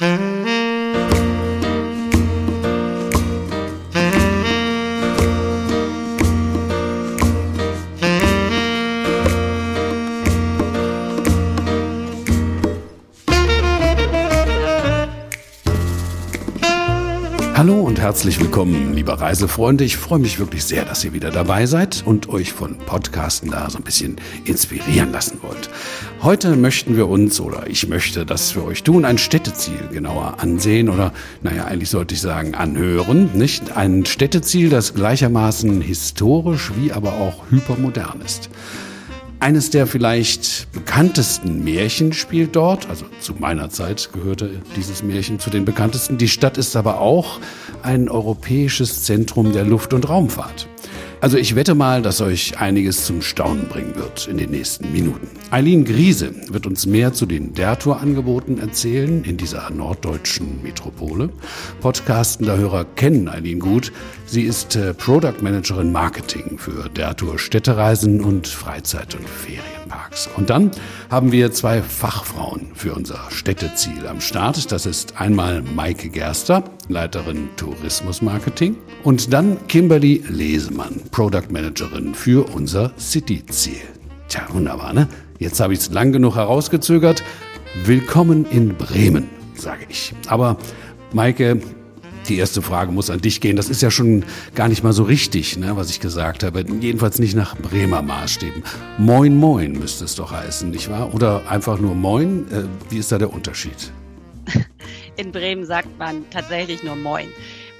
Hallo und herzlich willkommen, lieber Reisefreunde. Ich freue mich wirklich sehr, dass ihr wieder dabei seid und euch von Podcasten da so ein bisschen inspirieren lassen wollt. Heute möchten wir uns, oder ich möchte das für euch tun, ein Städteziel genauer ansehen oder, naja, eigentlich sollte ich sagen, anhören. Nicht ein Städteziel, das gleichermaßen historisch wie aber auch hypermodern ist. Eines der vielleicht bekanntesten Märchen spielt dort, also zu meiner Zeit gehörte dieses Märchen zu den bekanntesten. Die Stadt ist aber auch ein europäisches Zentrum der Luft- und Raumfahrt. Also ich wette mal, dass euch einiges zum Staunen bringen wird in den nächsten Minuten. Eileen Griese wird uns mehr zu den Dertour-Angeboten erzählen in dieser norddeutschen Metropole. Podcastender Hörer kennen Eileen gut. Sie ist äh, Product Managerin Marketing für Dertour Städtereisen und Freizeit- und Ferienparks. Und dann haben wir zwei Fachfrauen für unser Städteziel am Start. Das ist einmal Maike Gerster, Leiterin Tourismus Marketing und dann Kimberly Lesemann, Product Managerin für unser City-Ziel. Tja, wunderbar, ne? Jetzt habe ich es lang genug herausgezögert. Willkommen in Bremen, sage ich. Aber Maike, die erste Frage muss an dich gehen. Das ist ja schon gar nicht mal so richtig, ne, was ich gesagt habe. Jedenfalls nicht nach Bremer Maßstäben. Moin, moin müsste es doch heißen, nicht wahr? Oder einfach nur moin? Äh, wie ist da der Unterschied? In Bremen sagt man tatsächlich nur moin.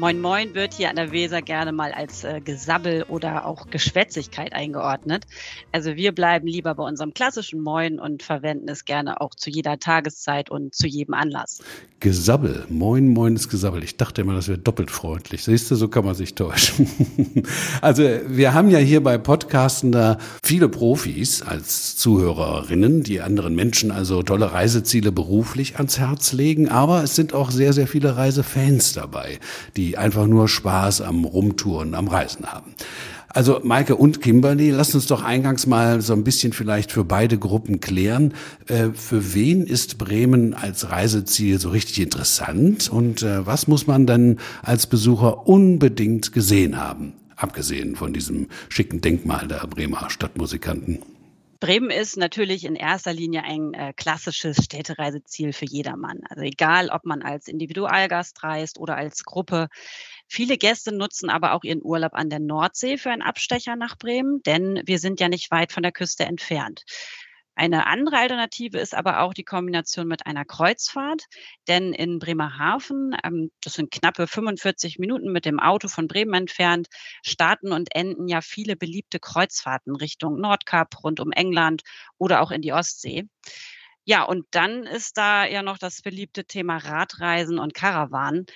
Moin Moin wird hier an der Weser gerne mal als äh, Gesabbel oder auch Geschwätzigkeit eingeordnet. Also wir bleiben lieber bei unserem klassischen Moin und verwenden es gerne auch zu jeder Tageszeit und zu jedem Anlass. Gesabbel, Moin Moin ist Gesabbel. Ich dachte immer, das wäre doppelt freundlich. Siehst du, so kann man sich täuschen. also wir haben ja hier bei Podcasten da viele Profis als Zuhörerinnen, die anderen Menschen also tolle Reiseziele beruflich ans Herz legen, aber es sind auch sehr, sehr viele Reisefans dabei, die die einfach nur Spaß am Rumtouren, am Reisen haben. Also Maike und Kimberly, lasst uns doch eingangs mal so ein bisschen vielleicht für beide Gruppen klären. Äh, für wen ist Bremen als Reiseziel so richtig interessant und äh, was muss man dann als Besucher unbedingt gesehen haben, abgesehen von diesem schicken Denkmal der Bremer Stadtmusikanten? Bremen ist natürlich in erster Linie ein äh, klassisches Städtereiseziel für jedermann. Also egal, ob man als Individualgast reist oder als Gruppe. Viele Gäste nutzen aber auch ihren Urlaub an der Nordsee für einen Abstecher nach Bremen, denn wir sind ja nicht weit von der Küste entfernt. Eine andere Alternative ist aber auch die Kombination mit einer Kreuzfahrt, denn in Bremerhaven, ähm, das sind knappe 45 Minuten mit dem Auto von Bremen entfernt, starten und enden ja viele beliebte Kreuzfahrten Richtung Nordkap, rund um England oder auch in die Ostsee. Ja, und dann ist da ja noch das beliebte Thema Radreisen und Karawanen.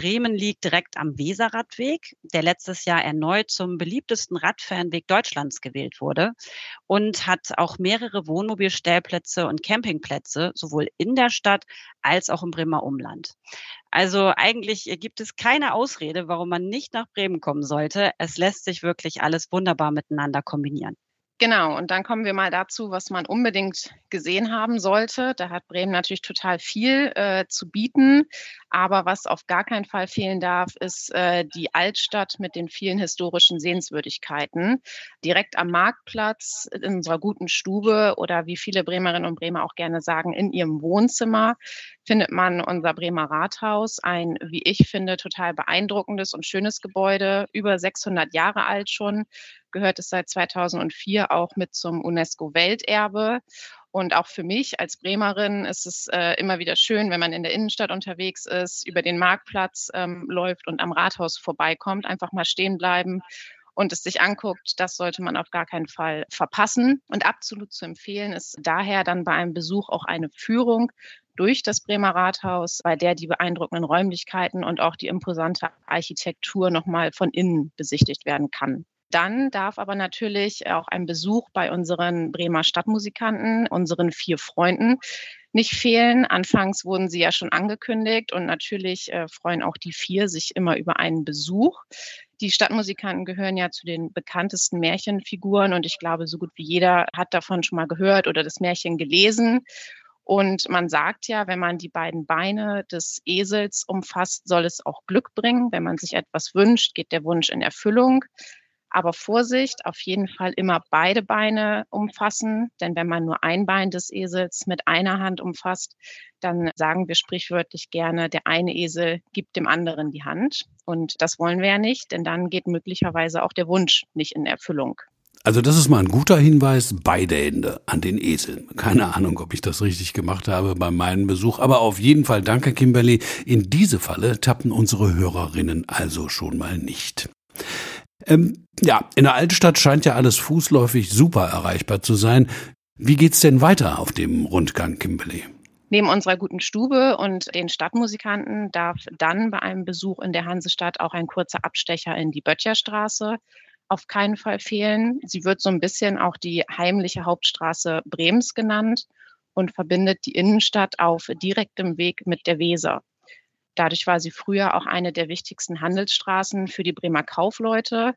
Bremen liegt direkt am Weserradweg, der letztes Jahr erneut zum beliebtesten Radfernweg Deutschlands gewählt wurde und hat auch mehrere Wohnmobilstellplätze und Campingplätze, sowohl in der Stadt als auch im Bremer Umland. Also eigentlich gibt es keine Ausrede, warum man nicht nach Bremen kommen sollte. Es lässt sich wirklich alles wunderbar miteinander kombinieren. Genau, und dann kommen wir mal dazu, was man unbedingt gesehen haben sollte. Da hat Bremen natürlich total viel äh, zu bieten, aber was auf gar keinen Fall fehlen darf, ist äh, die Altstadt mit den vielen historischen Sehenswürdigkeiten. Direkt am Marktplatz, in unserer guten Stube oder wie viele Bremerinnen und Bremer auch gerne sagen, in ihrem Wohnzimmer findet man unser Bremer Rathaus, ein, wie ich finde, total beeindruckendes und schönes Gebäude, über 600 Jahre alt schon gehört es seit 2004 auch mit zum UNESCO-Welterbe. Und auch für mich als Bremerin ist es äh, immer wieder schön, wenn man in der Innenstadt unterwegs ist, über den Marktplatz ähm, läuft und am Rathaus vorbeikommt, einfach mal stehen bleiben und es sich anguckt, das sollte man auf gar keinen Fall verpassen. Und absolut zu empfehlen ist daher dann bei einem Besuch auch eine Führung durch das Bremer Rathaus, bei der die beeindruckenden Räumlichkeiten und auch die imposante Architektur nochmal von innen besichtigt werden kann. Dann darf aber natürlich auch ein Besuch bei unseren Bremer Stadtmusikanten, unseren vier Freunden, nicht fehlen. Anfangs wurden sie ja schon angekündigt und natürlich äh, freuen auch die vier sich immer über einen Besuch. Die Stadtmusikanten gehören ja zu den bekanntesten Märchenfiguren und ich glaube, so gut wie jeder hat davon schon mal gehört oder das Märchen gelesen. Und man sagt ja, wenn man die beiden Beine des Esels umfasst, soll es auch Glück bringen. Wenn man sich etwas wünscht, geht der Wunsch in Erfüllung. Aber Vorsicht, auf jeden Fall immer beide Beine umfassen, denn wenn man nur ein Bein des Esels mit einer Hand umfasst, dann sagen wir sprichwörtlich gerne, der eine Esel gibt dem anderen die Hand. Und das wollen wir ja nicht, denn dann geht möglicherweise auch der Wunsch nicht in Erfüllung. Also das ist mal ein guter Hinweis, beide Hände an den Eseln. Keine Ahnung, ob ich das richtig gemacht habe bei meinem Besuch, aber auf jeden Fall danke, Kimberly. In diese Falle tappen unsere Hörerinnen also schon mal nicht. Ähm, ja, in der Altstadt scheint ja alles fußläufig super erreichbar zu sein. Wie geht's denn weiter auf dem Rundgang, Kimberly? Neben unserer guten Stube und den Stadtmusikanten darf dann bei einem Besuch in der Hansestadt auch ein kurzer Abstecher in die Böttcherstraße auf keinen Fall fehlen. Sie wird so ein bisschen auch die heimliche Hauptstraße Bremens genannt und verbindet die Innenstadt auf direktem Weg mit der Weser. Dadurch war sie früher auch eine der wichtigsten Handelsstraßen für die Bremer Kaufleute.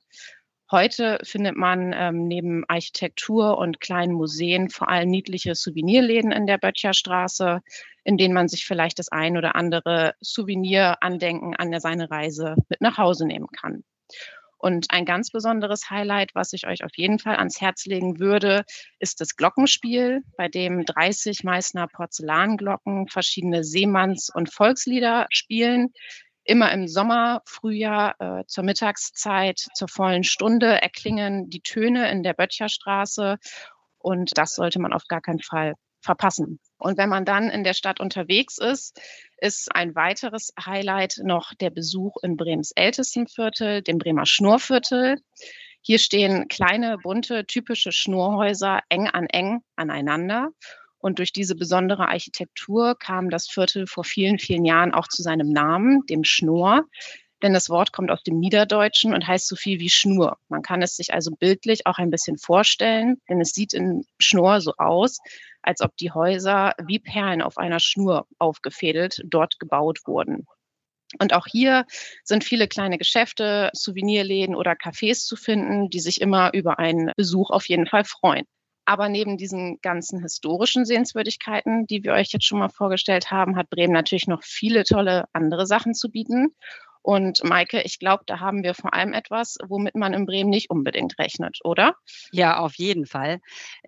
Heute findet man ähm, neben Architektur und kleinen Museen vor allem niedliche Souvenirläden in der Böttcherstraße, in denen man sich vielleicht das ein oder andere Souvenirandenken an seine Reise mit nach Hause nehmen kann. Und ein ganz besonderes Highlight, was ich euch auf jeden Fall ans Herz legen würde, ist das Glockenspiel, bei dem 30 Meißner Porzellanglocken verschiedene Seemanns- und Volkslieder spielen. Immer im Sommer, Frühjahr, äh, zur Mittagszeit, zur vollen Stunde erklingen die Töne in der Böttcherstraße. Und das sollte man auf gar keinen Fall verpassen. Und wenn man dann in der Stadt unterwegs ist, ist ein weiteres Highlight noch der Besuch in Bremens ältesten Viertel, dem Bremer Schnurviertel. Hier stehen kleine, bunte, typische Schnurhäuser eng an eng aneinander. Und durch diese besondere Architektur kam das Viertel vor vielen, vielen Jahren auch zu seinem Namen, dem Schnur. Denn das Wort kommt aus dem Niederdeutschen und heißt so viel wie Schnur. Man kann es sich also bildlich auch ein bisschen vorstellen, denn es sieht in Schnur so aus, als ob die Häuser wie Perlen auf einer Schnur aufgefädelt dort gebaut wurden. Und auch hier sind viele kleine Geschäfte, Souvenirläden oder Cafés zu finden, die sich immer über einen Besuch auf jeden Fall freuen. Aber neben diesen ganzen historischen Sehenswürdigkeiten, die wir euch jetzt schon mal vorgestellt haben, hat Bremen natürlich noch viele tolle andere Sachen zu bieten. Und Maike, ich glaube, da haben wir vor allem etwas, womit man in Bremen nicht unbedingt rechnet, oder? Ja, auf jeden Fall.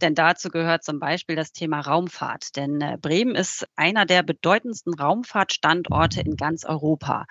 Denn dazu gehört zum Beispiel das Thema Raumfahrt. Denn äh, Bremen ist einer der bedeutendsten Raumfahrtstandorte in ganz Europa.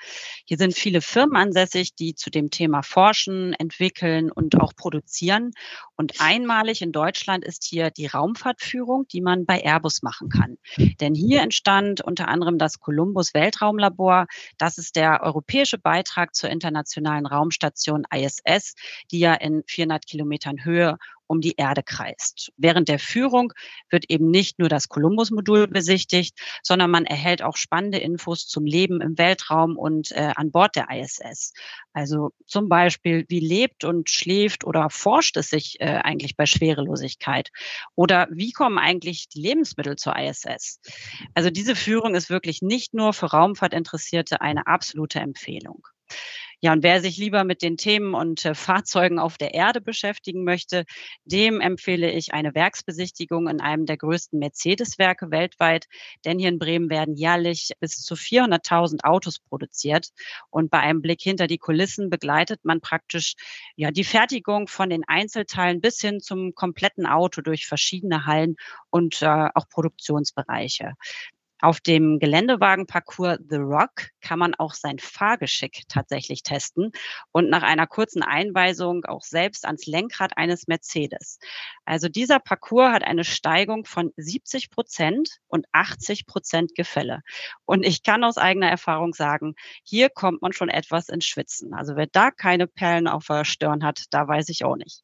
Hier sind viele Firmen ansässig, die zu dem Thema forschen, entwickeln und auch produzieren. Und einmalig in Deutschland ist hier die Raumfahrtführung, die man bei Airbus machen kann. Denn hier entstand unter anderem das Columbus Weltraumlabor. Das ist der europäische europäische Beitrag zur internationalen Raumstation ISS, die ja in 400 Kilometern Höhe um die Erde kreist. Während der Führung wird eben nicht nur das Columbus-Modul besichtigt, sondern man erhält auch spannende Infos zum Leben im Weltraum und äh, an Bord der ISS. Also zum Beispiel, wie lebt und schläft oder forscht es sich äh, eigentlich bei Schwerelosigkeit? Oder wie kommen eigentlich die Lebensmittel zur ISS? Also diese Führung ist wirklich nicht nur für Raumfahrtinteressierte eine absolute Empfehlung. Ja, und wer sich lieber mit den Themen und äh, Fahrzeugen auf der Erde beschäftigen möchte, dem empfehle ich eine Werksbesichtigung in einem der größten Mercedes-Werke weltweit. Denn hier in Bremen werden jährlich bis zu 400.000 Autos produziert. Und bei einem Blick hinter die Kulissen begleitet man praktisch ja die Fertigung von den Einzelteilen bis hin zum kompletten Auto durch verschiedene Hallen und äh, auch Produktionsbereiche. Auf dem Geländewagenparcours The Rock kann man auch sein Fahrgeschick tatsächlich testen und nach einer kurzen Einweisung auch selbst ans Lenkrad eines Mercedes. Also dieser Parcours hat eine Steigung von 70 Prozent und 80 Prozent Gefälle. Und ich kann aus eigener Erfahrung sagen, hier kommt man schon etwas ins Schwitzen. Also wer da keine Perlen auf der Stirn hat, da weiß ich auch nicht.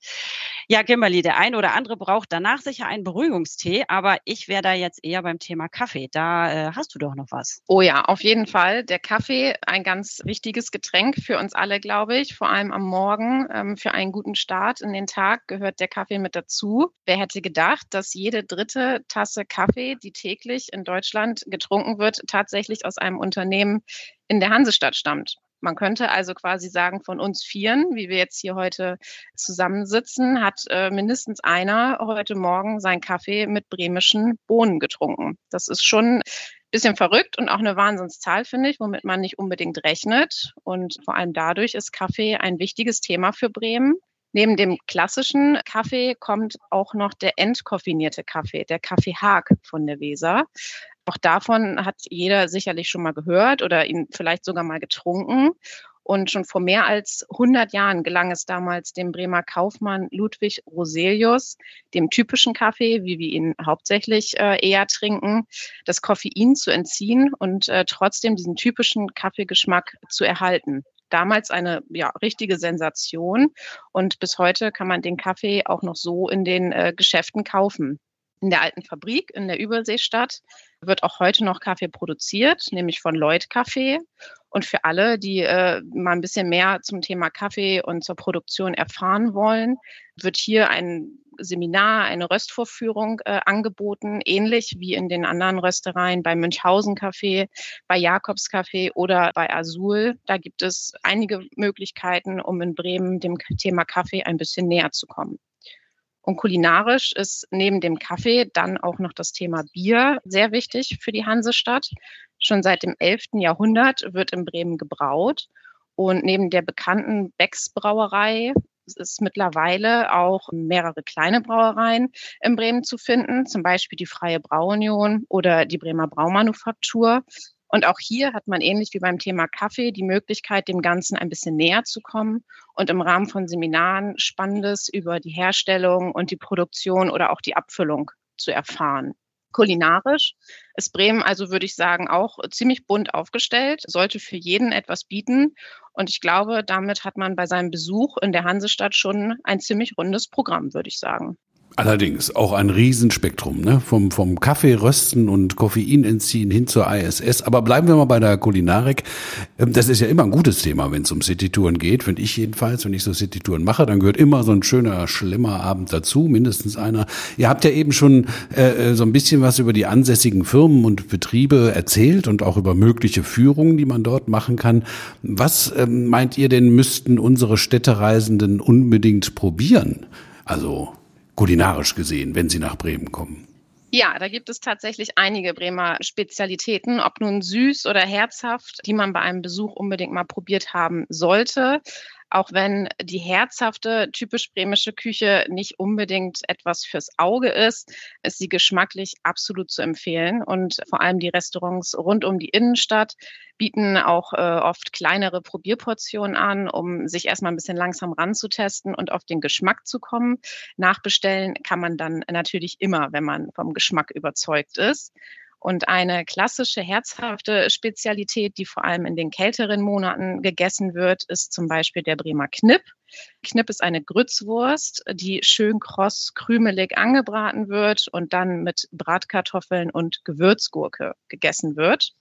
Ja, Kimberly, der eine oder andere braucht danach sicher einen Beruhigungstee, aber ich wäre da jetzt eher beim Thema Kaffee. Da äh, hast du doch noch was. Oh ja, auf jeden Fall. Der Kaffee, ein ganz wichtiges Getränk für uns alle, glaube ich. Vor allem am Morgen ähm, für einen guten Start in den Tag gehört der Kaffee mit dazu. Wer hätte gedacht, dass jede dritte Tasse Kaffee, die täglich in Deutschland getrunken wird, tatsächlich aus einem Unternehmen in der Hansestadt stammt? Man könnte also quasi sagen, von uns Vieren, wie wir jetzt hier heute zusammensitzen, hat äh, mindestens einer heute Morgen seinen Kaffee mit bremischen Bohnen getrunken. Das ist schon ein bisschen verrückt und auch eine Wahnsinnszahl, finde ich, womit man nicht unbedingt rechnet. Und vor allem dadurch ist Kaffee ein wichtiges Thema für Bremen. Neben dem klassischen Kaffee kommt auch noch der entkoffinierte Kaffee, der Kaffee Haag von der Weser. Auch davon hat jeder sicherlich schon mal gehört oder ihn vielleicht sogar mal getrunken. Und schon vor mehr als 100 Jahren gelang es damals dem Bremer Kaufmann Ludwig Roselius, dem typischen Kaffee, wie wir ihn hauptsächlich äh, eher trinken, das Koffein zu entziehen und äh, trotzdem diesen typischen Kaffeegeschmack zu erhalten damals eine ja, richtige Sensation. Und bis heute kann man den Kaffee auch noch so in den äh, Geschäften kaufen. In der alten Fabrik in der Überseestadt wird auch heute noch Kaffee produziert, nämlich von Lloyd Kaffee. Und für alle, die äh, mal ein bisschen mehr zum Thema Kaffee und zur Produktion erfahren wollen, wird hier ein Seminar, eine Röstvorführung äh, angeboten, ähnlich wie in den anderen Röstereien bei Münchhausen Café, bei Jakobs Café oder bei Azul. Da gibt es einige Möglichkeiten, um in Bremen dem Thema Kaffee ein bisschen näher zu kommen. Und kulinarisch ist neben dem Kaffee dann auch noch das Thema Bier sehr wichtig für die Hansestadt. Schon seit dem 11. Jahrhundert wird in Bremen gebraut. Und neben der bekannten Becks Brauerei ist mittlerweile auch mehrere kleine Brauereien in Bremen zu finden, zum Beispiel die Freie Brauunion oder die Bremer Braumanufaktur. Und auch hier hat man ähnlich wie beim Thema Kaffee die Möglichkeit, dem Ganzen ein bisschen näher zu kommen und im Rahmen von Seminaren Spannendes über die Herstellung und die Produktion oder auch die Abfüllung zu erfahren. Kulinarisch ist Bremen also, würde ich sagen, auch ziemlich bunt aufgestellt, sollte für jeden etwas bieten. Und ich glaube, damit hat man bei seinem Besuch in der Hansestadt schon ein ziemlich rundes Programm, würde ich sagen. Allerdings auch ein Riesenspektrum, ne? Vom, vom Kaffee rösten und Koffein entziehen hin zur ISS. Aber bleiben wir mal bei der Kulinarik. Ähm, das ist ja immer ein gutes Thema, wenn es um Citytouren geht. Finde ich jedenfalls, wenn ich so Citytouren mache, dann gehört immer so ein schöner Schlemmerabend dazu, mindestens einer. Ihr habt ja eben schon äh, äh, so ein bisschen was über die ansässigen Firmen und Betriebe erzählt und auch über mögliche Führungen, die man dort machen kann. Was ähm, meint ihr denn, müssten unsere Städtereisenden unbedingt probieren? Also kulinarisch gesehen, wenn Sie nach Bremen kommen? Ja, da gibt es tatsächlich einige Bremer Spezialitäten, ob nun süß oder herzhaft, die man bei einem Besuch unbedingt mal probiert haben sollte auch wenn die herzhafte, typisch bremische Küche nicht unbedingt etwas fürs Auge ist, ist sie geschmacklich absolut zu empfehlen. Und vor allem die Restaurants rund um die Innenstadt bieten auch äh, oft kleinere Probierportionen an, um sich erstmal ein bisschen langsam ranzutesten und auf den Geschmack zu kommen. Nachbestellen kann man dann natürlich immer, wenn man vom Geschmack überzeugt ist. Und eine klassische herzhafte Spezialität, die vor allem in den kälteren Monaten gegessen wird, ist zum Beispiel der Bremer Knipp. Knipp ist eine Grützwurst, die schön kross, krümelig angebraten wird und dann mit Bratkartoffeln und Gewürzgurke gegessen wird.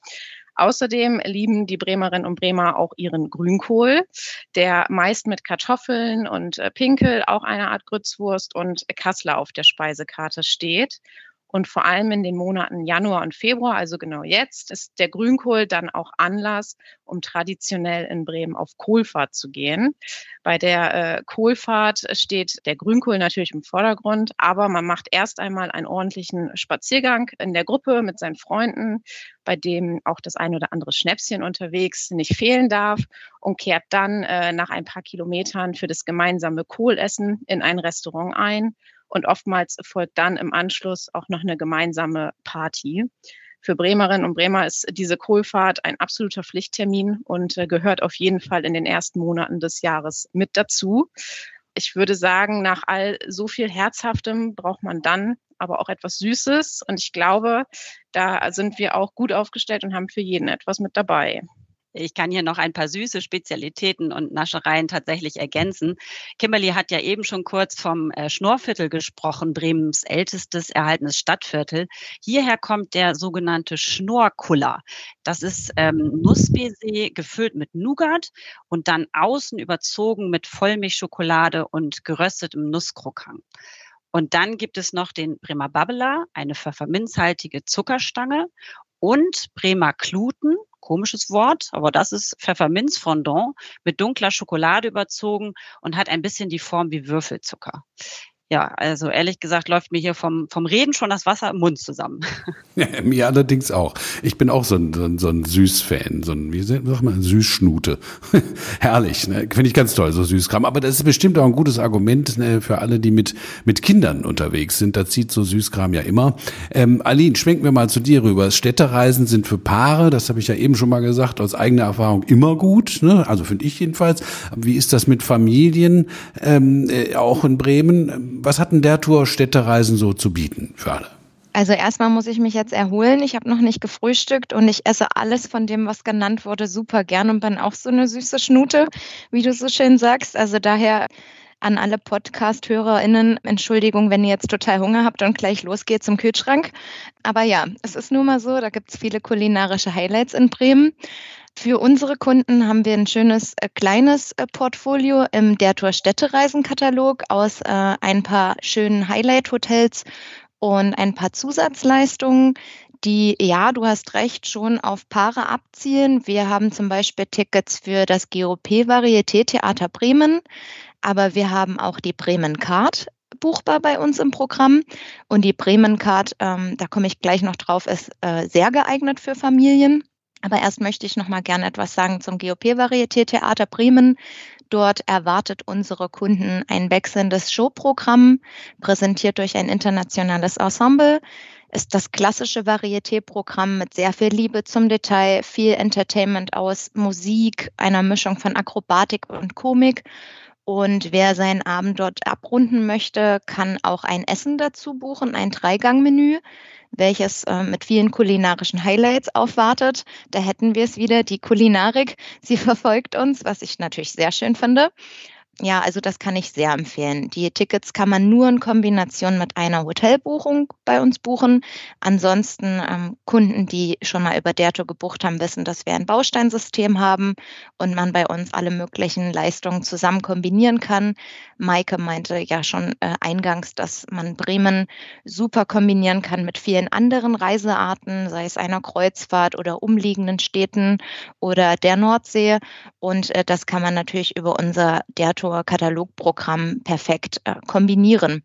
Außerdem lieben die Bremerinnen und Bremer auch ihren Grünkohl, der meist mit Kartoffeln und äh, Pinkel, auch eine Art Grützwurst und Kassler auf der Speisekarte steht. Und vor allem in den Monaten Januar und Februar, also genau jetzt, ist der Grünkohl dann auch Anlass, um traditionell in Bremen auf Kohlfahrt zu gehen. Bei der äh, Kohlfahrt steht der Grünkohl natürlich im Vordergrund, aber man macht erst einmal einen ordentlichen Spaziergang in der Gruppe mit seinen Freunden, bei dem auch das ein oder andere Schnäpschen unterwegs nicht fehlen darf und kehrt dann äh, nach ein paar Kilometern für das gemeinsame Kohlessen in ein Restaurant ein und oftmals folgt dann im Anschluss auch noch eine gemeinsame Party. Für Bremerinnen und Bremer ist diese Kohlfahrt ein absoluter Pflichttermin und äh, gehört auf jeden Fall in den ersten Monaten des Jahres mit dazu. Ich würde sagen, nach all so viel Herzhaftem braucht man dann aber auch etwas Süßes. Und ich glaube, da sind wir auch gut aufgestellt und haben für jeden etwas mit dabei. Ich kann hier noch ein paar süße Spezialitäten und Naschereien tatsächlich ergänzen. Kimberly hat ja eben schon kurz vom äh, Schnorrviertel gesprochen, Bremens ältestes erhaltenes Stadtviertel. Hierher kommt der sogenannte Schnorrkuller. Das ist ähm, Nussbaiser gefüllt mit Nougat und dann außen überzogen mit Vollmilchschokolade und geröstetem Nusskrokant. Und dann gibt es noch den Bremer Babbler, eine pfefferminzhaltige Zuckerstange und Bremer Kluten, komisches Wort, aber das ist Pfefferminzfondant mit dunkler Schokolade überzogen und hat ein bisschen die Form wie Würfelzucker ja, also ehrlich gesagt läuft mir hier vom, vom Reden schon das Wasser im Mund zusammen. Ja, mir allerdings auch. Ich bin auch so ein, so ein, so ein Süßfan, so ein, wie sagt man, Süßschnute. Herrlich, ne? finde ich ganz toll, so Süßkram. Aber das ist bestimmt auch ein gutes Argument ne, für alle, die mit, mit Kindern unterwegs sind. Da zieht so Süßkram ja immer. Ähm, Aline, schwenken wir mal zu dir rüber. Städtereisen sind für Paare, das habe ich ja eben schon mal gesagt, aus eigener Erfahrung immer gut. Ne? Also finde ich jedenfalls. Wie ist das mit Familien, ähm, äh, auch in Bremen? Was hat denn der Tour Städtereisen so zu bieten für alle? Also erstmal muss ich mich jetzt erholen. Ich habe noch nicht gefrühstückt und ich esse alles von dem, was genannt wurde, super gern und bin auch so eine süße Schnute, wie du so schön sagst. Also daher an alle Podcast-HörerInnen, Entschuldigung, wenn ihr jetzt total Hunger habt und gleich losgeht zum Kühlschrank. Aber ja, es ist nun mal so, da gibt es viele kulinarische Highlights in Bremen. Für unsere Kunden haben wir ein schönes äh, kleines äh, Portfolio im Der Tour Städtereisen-Katalog aus äh, ein paar schönen Highlight-Hotels und ein paar Zusatzleistungen, die, ja, du hast recht, schon auf Paare abzielen. Wir haben zum Beispiel Tickets für das GOP Varieté Theater Bremen, aber wir haben auch die Bremen Card buchbar bei uns im Programm. Und die Bremen Card, ähm, da komme ich gleich noch drauf, ist äh, sehr geeignet für Familien. Aber erst möchte ich noch mal gerne etwas sagen zum GOP Varieté Theater Bremen. Dort erwartet unsere Kunden ein wechselndes Showprogramm, präsentiert durch ein internationales Ensemble. Ist das klassische Varieté-Programm mit sehr viel Liebe zum Detail, viel Entertainment aus Musik, einer Mischung von Akrobatik und Komik. Und wer seinen Abend dort abrunden möchte, kann auch ein Essen dazu buchen, ein Dreigangmenü welches äh, mit vielen kulinarischen Highlights aufwartet. Da hätten wir es wieder, die Kulinarik. Sie verfolgt uns, was ich natürlich sehr schön finde. Ja, also das kann ich sehr empfehlen. Die Tickets kann man nur in Kombination mit einer Hotelbuchung bei uns buchen. Ansonsten ähm, Kunden, die schon mal über Derto gebucht haben, wissen, dass wir ein Bausteinsystem haben und man bei uns alle möglichen Leistungen zusammen kombinieren kann. Maike meinte ja schon äh, eingangs, dass man Bremen super kombinieren kann mit vielen anderen Reisearten, sei es einer Kreuzfahrt oder umliegenden Städten oder der Nordsee. Und äh, das kann man natürlich über unser Derto Katalogprogramm perfekt äh, kombinieren.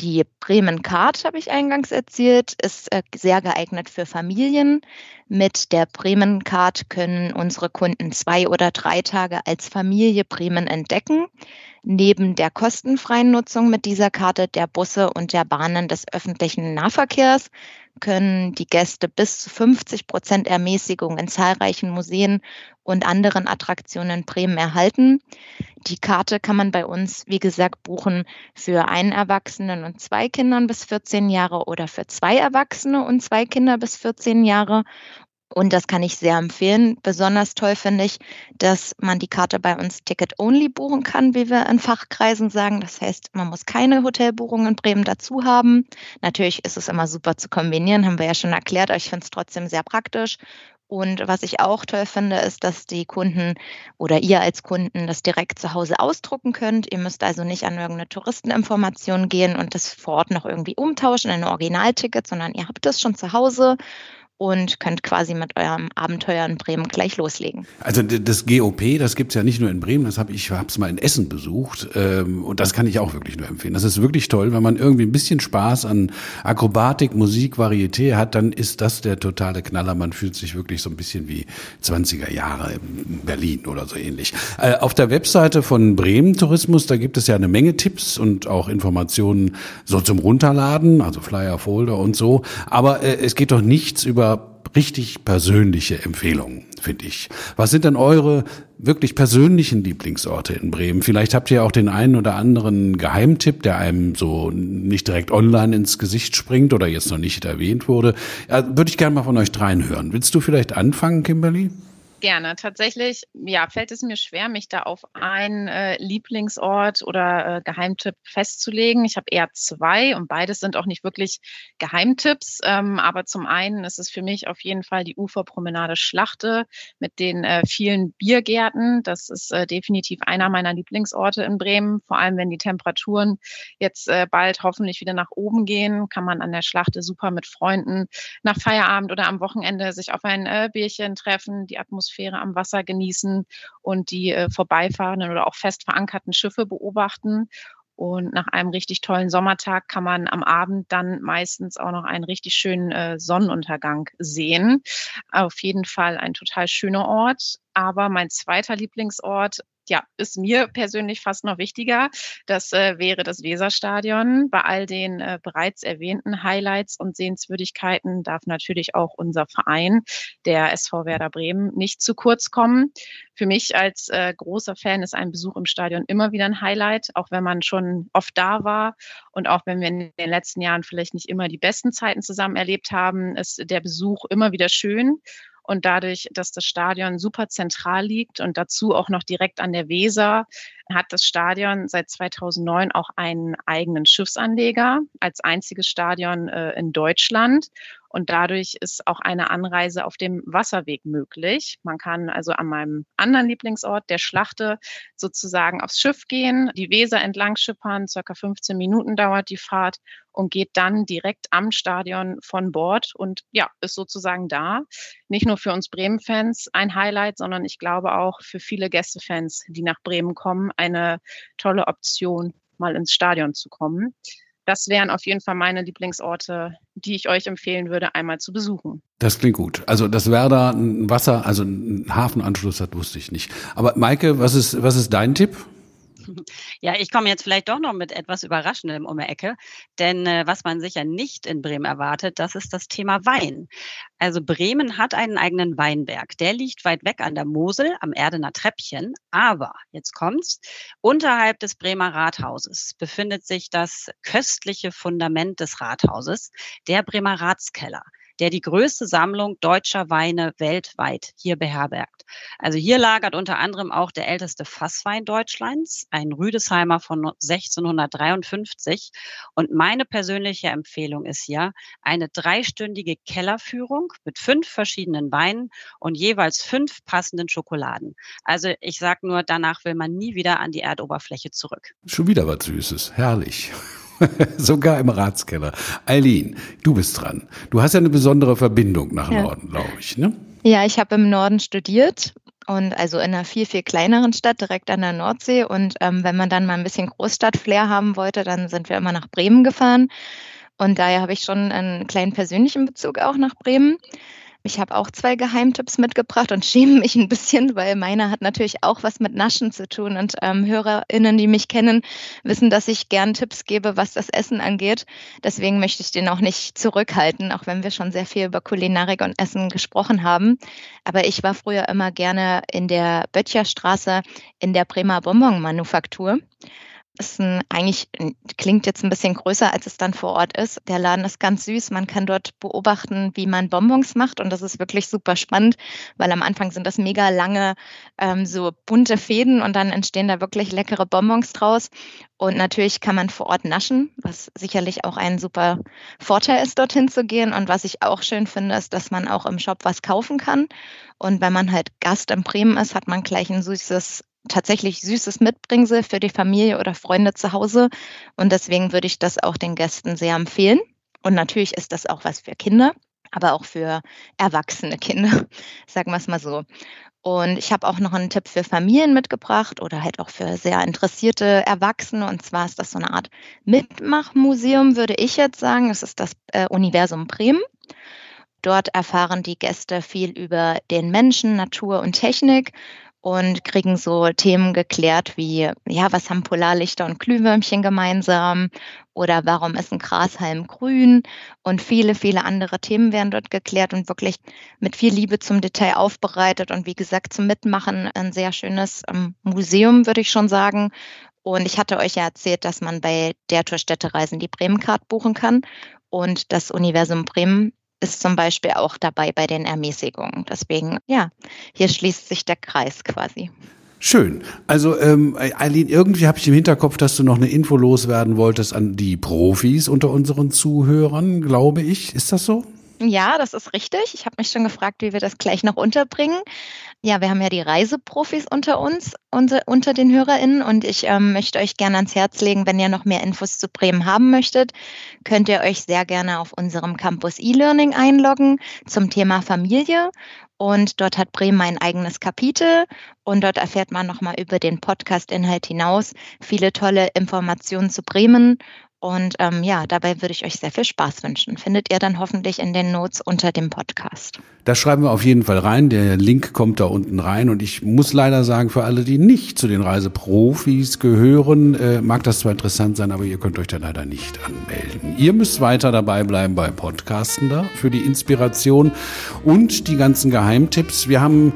Die Bremen Card, habe ich eingangs erzählt, ist äh, sehr geeignet für Familien. Mit der Bremen Card können unsere Kunden zwei oder drei Tage als Familie Bremen entdecken. Neben der kostenfreien Nutzung mit dieser Karte der Busse und der Bahnen des öffentlichen Nahverkehrs können die Gäste bis zu 50 Prozent Ermäßigung in zahlreichen Museen und anderen Attraktionen in Bremen erhalten. Die Karte kann man bei uns, wie gesagt, buchen für einen Erwachsenen und zwei Kindern bis 14 Jahre oder für zwei Erwachsene und zwei Kinder bis 14 Jahre. Und das kann ich sehr empfehlen. Besonders toll finde ich, dass man die Karte bei uns Ticket-Only buchen kann, wie wir in Fachkreisen sagen. Das heißt, man muss keine Hotelbuchung in Bremen dazu haben. Natürlich ist es immer super zu kombinieren, haben wir ja schon erklärt, aber ich finde es trotzdem sehr praktisch. Und was ich auch toll finde, ist, dass die Kunden oder ihr als Kunden das direkt zu Hause ausdrucken könnt. Ihr müsst also nicht an irgendeine Touristeninformation gehen und das vor Ort noch irgendwie umtauschen in ein Originalticket, sondern ihr habt das schon zu Hause und könnt quasi mit eurem Abenteuer in Bremen gleich loslegen. Also das GOP, das gibt's ja nicht nur in Bremen, das habe ich hab's mal in Essen besucht ähm, und das kann ich auch wirklich nur empfehlen. Das ist wirklich toll, wenn man irgendwie ein bisschen Spaß an Akrobatik, Musik, Varieté hat, dann ist das der totale Knaller. Man fühlt sich wirklich so ein bisschen wie 20er Jahre in Berlin oder so ähnlich. Äh, auf der Webseite von Bremen Tourismus, da gibt es ja eine Menge Tipps und auch Informationen so zum Runterladen, also Flyer, Folder und so. Aber äh, es geht doch nichts über richtig persönliche Empfehlungen, finde ich. Was sind denn eure wirklich persönlichen Lieblingsorte in Bremen? Vielleicht habt ihr auch den einen oder anderen Geheimtipp, der einem so nicht direkt online ins Gesicht springt oder jetzt noch nicht erwähnt wurde. Ja, Würde ich gerne mal von euch dreien hören. Willst du vielleicht anfangen, Kimberly? Gerne. Tatsächlich, ja, fällt es mir schwer, mich da auf einen äh, Lieblingsort oder äh, Geheimtipp festzulegen. Ich habe eher zwei und beides sind auch nicht wirklich Geheimtipps. Ähm, aber zum einen ist es für mich auf jeden Fall die Uferpromenade Schlachte mit den äh, vielen Biergärten. Das ist äh, definitiv einer meiner Lieblingsorte in Bremen. Vor allem, wenn die Temperaturen jetzt äh, bald hoffentlich wieder nach oben gehen, kann man an der Schlachte super mit Freunden nach Feierabend oder am Wochenende sich auf ein äh, Bierchen treffen, die Atmosphäre Atmosphäre am Wasser genießen und die äh, vorbeifahrenden oder auch fest verankerten Schiffe beobachten. Und nach einem richtig tollen Sommertag kann man am Abend dann meistens auch noch einen richtig schönen äh, Sonnenuntergang sehen. Auf jeden Fall ein total schöner Ort. Aber mein zweiter Lieblingsort ja, ist mir persönlich fast noch wichtiger. Das äh, wäre das Weserstadion. Bei all den äh, bereits erwähnten Highlights und Sehenswürdigkeiten darf natürlich auch unser Verein, der SV Werder Bremen, nicht zu kurz kommen. Für mich als äh, großer Fan ist ein Besuch im Stadion immer wieder ein Highlight, auch wenn man schon oft da war und auch wenn wir in den letzten Jahren vielleicht nicht immer die besten Zeiten zusammen erlebt haben, ist der Besuch immer wieder schön. Und dadurch, dass das Stadion super zentral liegt und dazu auch noch direkt an der Weser, hat das Stadion seit 2009 auch einen eigenen Schiffsanleger als einziges Stadion äh, in Deutschland. Und dadurch ist auch eine Anreise auf dem Wasserweg möglich. Man kann also an meinem anderen Lieblingsort, der Schlachte, sozusagen aufs Schiff gehen, die Weser entlang schippern, circa 15 Minuten dauert die Fahrt und geht dann direkt am Stadion von Bord und ja, ist sozusagen da. Nicht nur für uns Bremen-Fans ein Highlight, sondern ich glaube auch für viele Gästefans, die nach Bremen kommen, eine tolle Option, mal ins Stadion zu kommen. Das wären auf jeden Fall meine Lieblingsorte, die ich euch empfehlen würde, einmal zu besuchen. Das klingt gut. Also, dass Werder ein Wasser, also einen Hafenanschluss hat, wusste ich nicht. Aber Maike, was ist, was ist dein Tipp? Ja, ich komme jetzt vielleicht doch noch mit etwas Überraschendem um die Ecke, denn äh, was man sicher nicht in Bremen erwartet, das ist das Thema Wein. Also Bremen hat einen eigenen Weinberg. Der liegt weit weg an der Mosel am Erdener Treppchen, aber jetzt kommt's, unterhalb des Bremer Rathauses befindet sich das köstliche Fundament des Rathauses, der Bremer Ratskeller der die größte Sammlung deutscher Weine weltweit hier beherbergt. Also hier lagert unter anderem auch der älteste Fasswein Deutschlands, ein Rüdesheimer von 1653. Und meine persönliche Empfehlung ist hier eine dreistündige Kellerführung mit fünf verschiedenen Weinen und jeweils fünf passenden Schokoladen. Also ich sag nur, danach will man nie wieder an die Erdoberfläche zurück. Schon wieder was Süßes. Herrlich. Sogar im Ratskeller. Eileen, du bist dran. Du hast ja eine besondere Verbindung nach ja. Norden, glaube ich, ne? Ja, ich habe im Norden studiert und also in einer viel, viel kleineren Stadt direkt an der Nordsee. Und ähm, wenn man dann mal ein bisschen Großstadt-Flair haben wollte, dann sind wir immer nach Bremen gefahren. Und daher habe ich schon einen kleinen persönlichen Bezug auch nach Bremen. Ich habe auch zwei Geheimtipps mitgebracht und schäme mich ein bisschen, weil meiner hat natürlich auch was mit Naschen zu tun. Und ähm, HörerInnen, die mich kennen, wissen, dass ich gern Tipps gebe, was das Essen angeht. Deswegen möchte ich den auch nicht zurückhalten, auch wenn wir schon sehr viel über Kulinarik und Essen gesprochen haben. Aber ich war früher immer gerne in der Böttcherstraße in der Bremer Bonbon-Manufaktur ist ein, eigentlich klingt jetzt ein bisschen größer, als es dann vor Ort ist. Der Laden ist ganz süß. Man kann dort beobachten, wie man Bonbons macht und das ist wirklich super spannend, weil am Anfang sind das mega lange ähm, so bunte Fäden und dann entstehen da wirklich leckere Bonbons draus. Und natürlich kann man vor Ort naschen, was sicherlich auch ein super Vorteil ist, dorthin zu gehen. Und was ich auch schön finde, ist, dass man auch im Shop was kaufen kann. Und wenn man halt Gast in Bremen ist, hat man gleich ein süßes tatsächlich süßes Mitbringsel für die Familie oder Freunde zu Hause. Und deswegen würde ich das auch den Gästen sehr empfehlen. Und natürlich ist das auch was für Kinder, aber auch für erwachsene Kinder, sagen wir es mal so. Und ich habe auch noch einen Tipp für Familien mitgebracht oder halt auch für sehr interessierte Erwachsene. Und zwar ist das so eine Art Mitmachmuseum, würde ich jetzt sagen. Es ist das äh, Universum Bremen. Dort erfahren die Gäste viel über den Menschen, Natur und Technik und kriegen so Themen geklärt wie, ja, was haben Polarlichter und Glühwürmchen gemeinsam oder warum ist ein Grashalm grün und viele, viele andere Themen werden dort geklärt und wirklich mit viel Liebe zum Detail aufbereitet und wie gesagt zum Mitmachen ein sehr schönes ähm, Museum, würde ich schon sagen. Und ich hatte euch ja erzählt, dass man bei der Tour Städtereisen die Bremen-Card buchen kann und das Universum Bremen ist zum Beispiel auch dabei bei den Ermäßigungen. Deswegen, ja, hier schließt sich der Kreis quasi. Schön. Also ähm, Eileen, irgendwie habe ich im Hinterkopf, dass du noch eine Info loswerden wolltest an die Profis unter unseren Zuhörern, glaube ich. Ist das so? Ja, das ist richtig. Ich habe mich schon gefragt, wie wir das gleich noch unterbringen. Ja, wir haben ja die Reiseprofis unter uns, unter, unter den HörerInnen und ich ähm, möchte euch gerne ans Herz legen, wenn ihr noch mehr Infos zu Bremen haben möchtet, könnt ihr euch sehr gerne auf unserem Campus E-Learning einloggen zum Thema Familie. Und dort hat Bremen ein eigenes Kapitel und dort erfährt man nochmal über den Podcast-Inhalt hinaus viele tolle Informationen zu Bremen und ähm, ja, dabei würde ich euch sehr viel Spaß wünschen. Findet ihr dann hoffentlich in den Notes unter dem Podcast. Das schreiben wir auf jeden Fall rein. Der Link kommt da unten rein. Und ich muss leider sagen, für alle, die nicht zu den Reiseprofis gehören, äh, mag das zwar interessant sein, aber ihr könnt euch da leider nicht anmelden. Ihr müsst weiter dabei bleiben bei Podcasten da für die Inspiration und die ganzen Geheimtipps. Wir haben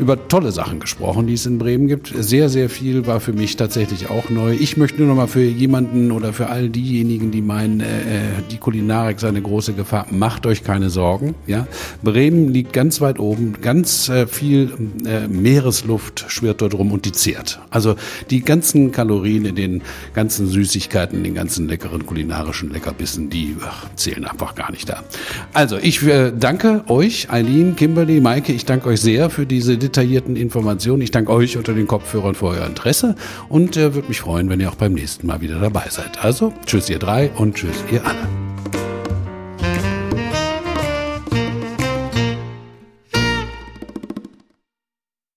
über tolle Sachen gesprochen, die es in Bremen gibt. Sehr, sehr viel war für mich tatsächlich auch neu. Ich möchte nur noch mal für jemanden oder für all diejenigen, die meinen, äh, äh, die Kulinarik sei eine große Gefahr, macht euch keine Sorgen. Ja, Bremen liegt ganz weit oben, ganz äh, viel äh, Meeresluft schwirrt dort rum und die zehrt. Also die ganzen Kalorien in den ganzen Süßigkeiten, in den ganzen leckeren kulinarischen Leckerbissen, die ach, zählen einfach gar nicht da. Also ich äh, danke euch, Eileen, Kimberly, Maike, ich danke euch sehr für diese detaillierten Informationen. Ich danke euch unter den Kopfhörern für euer Interesse und äh, würde mich freuen, wenn ihr auch beim nächsten Mal wieder dabei seid. Also, tschüss ihr drei und tschüss ihr alle.